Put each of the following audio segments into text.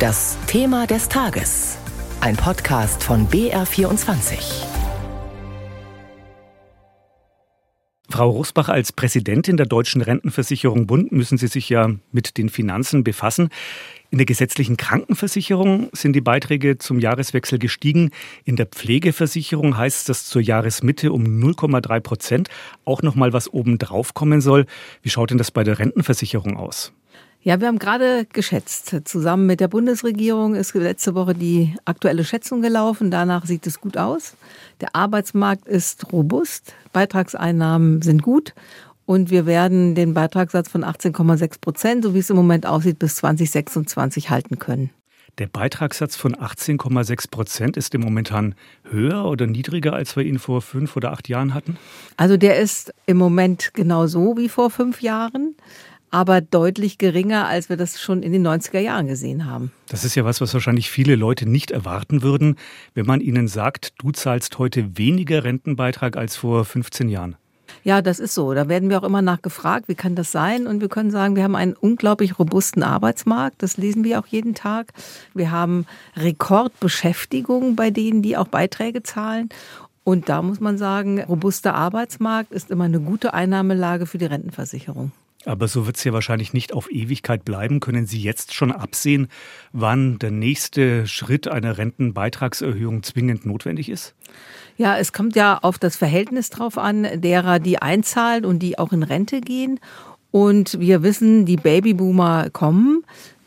Das Thema des Tages. Ein Podcast von BR24. Frau Rusbach, als Präsidentin der Deutschen Rentenversicherung Bund müssen Sie sich ja mit den Finanzen befassen. In der gesetzlichen Krankenversicherung sind die Beiträge zum Jahreswechsel gestiegen. In der Pflegeversicherung heißt das zur Jahresmitte um 0,3 Prozent auch noch mal was obendrauf kommen soll. Wie schaut denn das bei der Rentenversicherung aus? Ja, wir haben gerade geschätzt. Zusammen mit der Bundesregierung ist letzte Woche die aktuelle Schätzung gelaufen. Danach sieht es gut aus. Der Arbeitsmarkt ist robust, Beitragseinnahmen sind gut und wir werden den Beitragssatz von 18,6 Prozent, so wie es im Moment aussieht, bis 2026 halten können. Der Beitragssatz von 18,6 Prozent ist im momentan höher oder niedriger, als wir ihn vor fünf oder acht Jahren hatten? Also der ist im Moment genauso wie vor fünf Jahren aber deutlich geringer, als wir das schon in den 90er Jahren gesehen haben. Das ist ja was, was wahrscheinlich viele Leute nicht erwarten würden, wenn man ihnen sagt, du zahlst heute weniger Rentenbeitrag als vor 15 Jahren. Ja, das ist so. Da werden wir auch immer nachgefragt, wie kann das sein? Und wir können sagen, wir haben einen unglaublich robusten Arbeitsmarkt. Das lesen wir auch jeden Tag. Wir haben Rekordbeschäftigung bei denen, die auch Beiträge zahlen. Und da muss man sagen, robuster Arbeitsmarkt ist immer eine gute Einnahmelage für die Rentenversicherung. Aber so wird es ja wahrscheinlich nicht auf Ewigkeit bleiben. Können Sie jetzt schon absehen, wann der nächste Schritt einer Rentenbeitragserhöhung zwingend notwendig ist? Ja, es kommt ja auf das Verhältnis drauf an, derer, die einzahlen und die auch in Rente gehen. Und wir wissen, die Babyboomer kommen.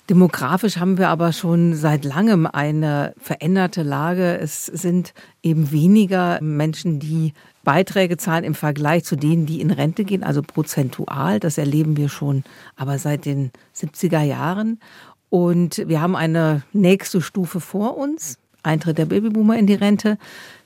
Demografisch haben wir aber schon seit langem eine veränderte Lage. Es sind eben weniger Menschen, die Beiträge zahlen im Vergleich zu denen, die in Rente gehen, also prozentual. Das erleben wir schon aber seit den 70er Jahren. Und wir haben eine nächste Stufe vor uns, Eintritt der Babyboomer in die Rente.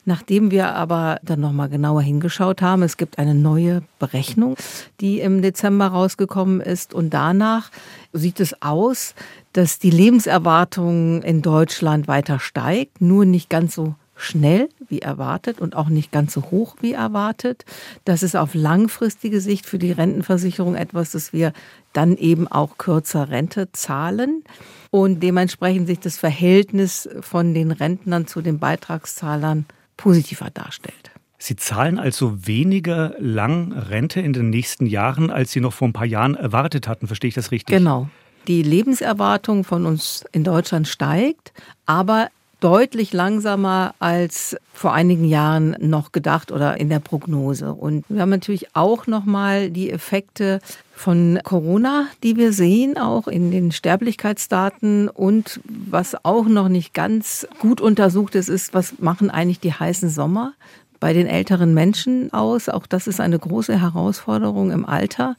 Nachdem wir aber dann nochmal genauer hingeschaut haben, es gibt eine neue Berechnung, die im Dezember rausgekommen ist. Und danach sieht es aus, dass die Lebenserwartung in Deutschland weiter steigt, nur nicht ganz so schnell wie erwartet und auch nicht ganz so hoch wie erwartet. Das ist auf langfristige Sicht für die Rentenversicherung etwas, dass wir dann eben auch kürzer Rente zahlen und dementsprechend sich das Verhältnis von den Rentnern zu den Beitragszahlern positiver darstellt. Sie zahlen also weniger lang Rente in den nächsten Jahren, als Sie noch vor ein paar Jahren erwartet hatten. Verstehe ich das richtig? Genau. Die Lebenserwartung von uns in Deutschland steigt, aber deutlich langsamer als vor einigen Jahren noch gedacht oder in der Prognose. Und wir haben natürlich auch noch mal die Effekte von Corona, die wir sehen, auch in den Sterblichkeitsdaten. Und was auch noch nicht ganz gut untersucht ist, ist, was machen eigentlich die heißen Sommer bei den älteren Menschen aus. Auch das ist eine große Herausforderung im Alter.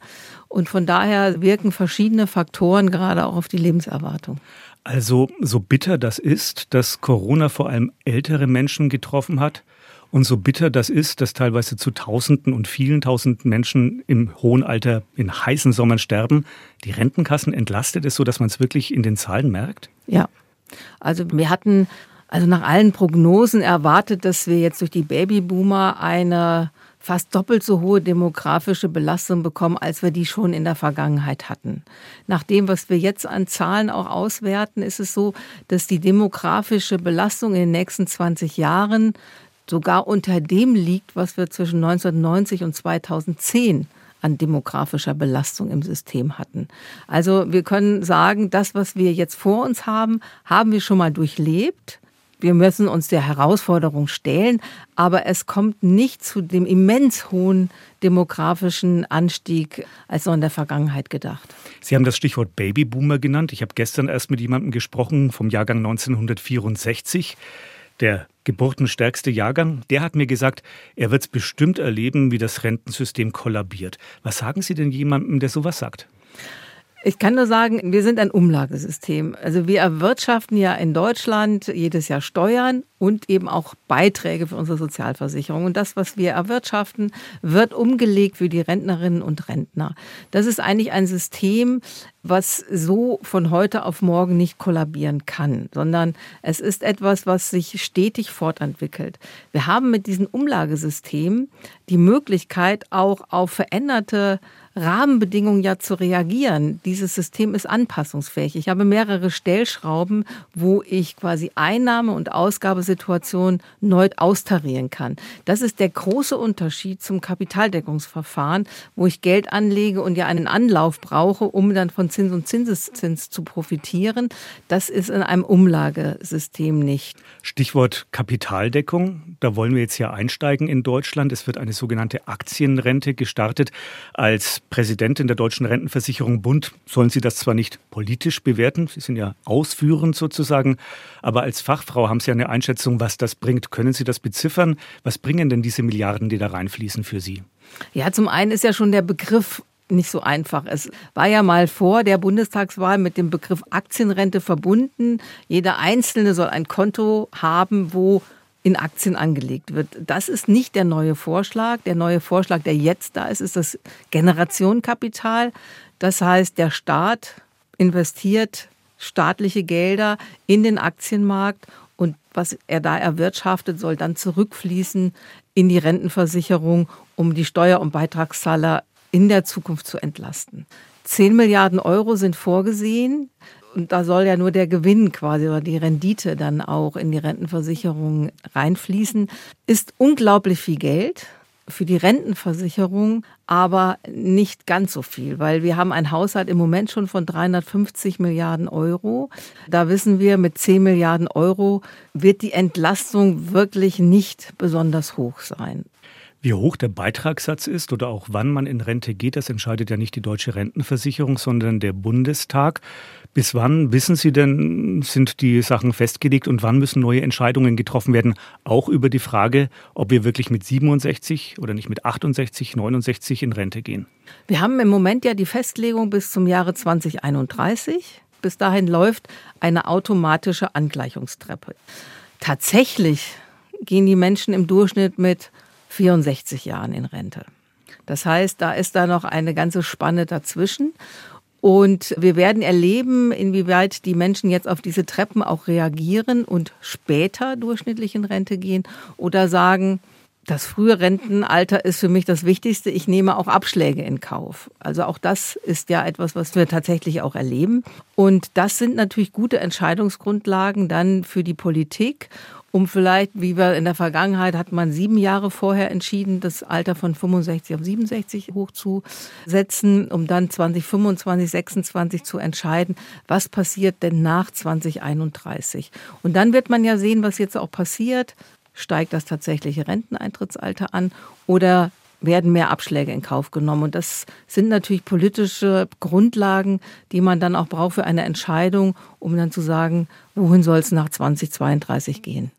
Und von daher wirken verschiedene Faktoren gerade auch auf die Lebenserwartung. Also so bitter das ist, dass Corona vor allem ältere Menschen getroffen hat und so bitter das ist, dass teilweise zu Tausenden und vielen Tausenden Menschen im hohen Alter in heißen Sommern sterben, die Rentenkassen entlastet es so, dass man es wirklich in den Zahlen merkt? Ja, also wir hatten also nach allen Prognosen erwartet, dass wir jetzt durch die Babyboomer eine fast doppelt so hohe demografische Belastung bekommen, als wir die schon in der Vergangenheit hatten. Nach dem, was wir jetzt an Zahlen auch auswerten, ist es so, dass die demografische Belastung in den nächsten 20 Jahren sogar unter dem liegt, was wir zwischen 1990 und 2010 an demografischer Belastung im System hatten. Also wir können sagen, das, was wir jetzt vor uns haben, haben wir schon mal durchlebt wir müssen uns der Herausforderung stellen, aber es kommt nicht zu dem immens hohen demografischen Anstieg als noch in der Vergangenheit gedacht. Sie haben das Stichwort Babyboomer genannt. Ich habe gestern erst mit jemandem gesprochen vom Jahrgang 1964 der geburtenstärkste Jahrgang, der hat mir gesagt, er wird es bestimmt erleben, wie das Rentensystem kollabiert. Was sagen Sie denn jemandem, der sowas sagt? Ich kann nur sagen, wir sind ein Umlagesystem. Also wir erwirtschaften ja in Deutschland jedes Jahr Steuern und eben auch Beiträge für unsere Sozialversicherung. Und das, was wir erwirtschaften, wird umgelegt für die Rentnerinnen und Rentner. Das ist eigentlich ein System, was so von heute auf morgen nicht kollabieren kann, sondern es ist etwas, was sich stetig fortentwickelt. Wir haben mit diesem Umlagesystem die Möglichkeit, auch auf veränderte Rahmenbedingungen ja zu reagieren. Dieses System ist anpassungsfähig. Ich habe mehrere Stellschrauben, wo ich quasi Einnahme- und Ausgabesituationen neu austarieren kann. Das ist der große Unterschied zum Kapitaldeckungsverfahren, wo ich Geld anlege und ja einen Anlauf brauche, um dann von Zins und Zinseszins zu profitieren. Das ist in einem Umlagesystem nicht. Stichwort Kapitaldeckung. Da wollen wir jetzt ja einsteigen in Deutschland. Es wird eine sogenannte Aktienrente gestartet. Als Präsidentin der Deutschen Rentenversicherung Bund sollen Sie das zwar nicht politisch bewerten, Sie sind ja ausführend sozusagen, aber als Fachfrau haben Sie eine Einschätzung, was das bringt. Können Sie das beziffern? Was bringen denn diese Milliarden, die da reinfließen für Sie? Ja, zum einen ist ja schon der Begriff nicht so einfach. Es war ja mal vor der Bundestagswahl mit dem Begriff Aktienrente verbunden. Jeder Einzelne soll ein Konto haben, wo in Aktien angelegt wird. Das ist nicht der neue Vorschlag. Der neue Vorschlag, der jetzt da ist, ist das Generationenkapital. Das heißt, der Staat investiert staatliche Gelder in den Aktienmarkt und was er da erwirtschaftet, soll dann zurückfließen in die Rentenversicherung, um die Steuer- und Beitragszahler in der Zukunft zu entlasten. 10 Milliarden Euro sind vorgesehen. Und da soll ja nur der Gewinn quasi oder die Rendite dann auch in die Rentenversicherung reinfließen. Ist unglaublich viel Geld für die Rentenversicherung, aber nicht ganz so viel, weil wir haben einen Haushalt im Moment schon von 350 Milliarden Euro. Da wissen wir, mit 10 Milliarden Euro wird die Entlastung wirklich nicht besonders hoch sein. Wie hoch der Beitragssatz ist oder auch wann man in Rente geht, das entscheidet ja nicht die deutsche Rentenversicherung, sondern der Bundestag. Bis wann wissen Sie denn, sind die Sachen festgelegt und wann müssen neue Entscheidungen getroffen werden? Auch über die Frage, ob wir wirklich mit 67 oder nicht mit 68, 69 in Rente gehen. Wir haben im Moment ja die Festlegung bis zum Jahre 2031. Bis dahin läuft eine automatische Angleichungstreppe. Tatsächlich gehen die Menschen im Durchschnitt mit 64 Jahren in Rente. Das heißt, da ist da noch eine ganze Spanne dazwischen. Und wir werden erleben, inwieweit die Menschen jetzt auf diese Treppen auch reagieren und später durchschnittlich in Rente gehen oder sagen, das frühe Rentenalter ist für mich das Wichtigste. Ich nehme auch Abschläge in Kauf. Also auch das ist ja etwas, was wir tatsächlich auch erleben. Und das sind natürlich gute Entscheidungsgrundlagen dann für die Politik um vielleicht, wie wir in der Vergangenheit hat man sieben Jahre vorher entschieden, das Alter von 65 auf 67 hochzusetzen, um dann 2025, 26 zu entscheiden, was passiert denn nach 2031. Und dann wird man ja sehen, was jetzt auch passiert. Steigt das tatsächliche Renteneintrittsalter an oder werden mehr Abschläge in Kauf genommen. Und das sind natürlich politische Grundlagen, die man dann auch braucht für eine Entscheidung, um dann zu sagen, wohin soll es nach 2032 gehen.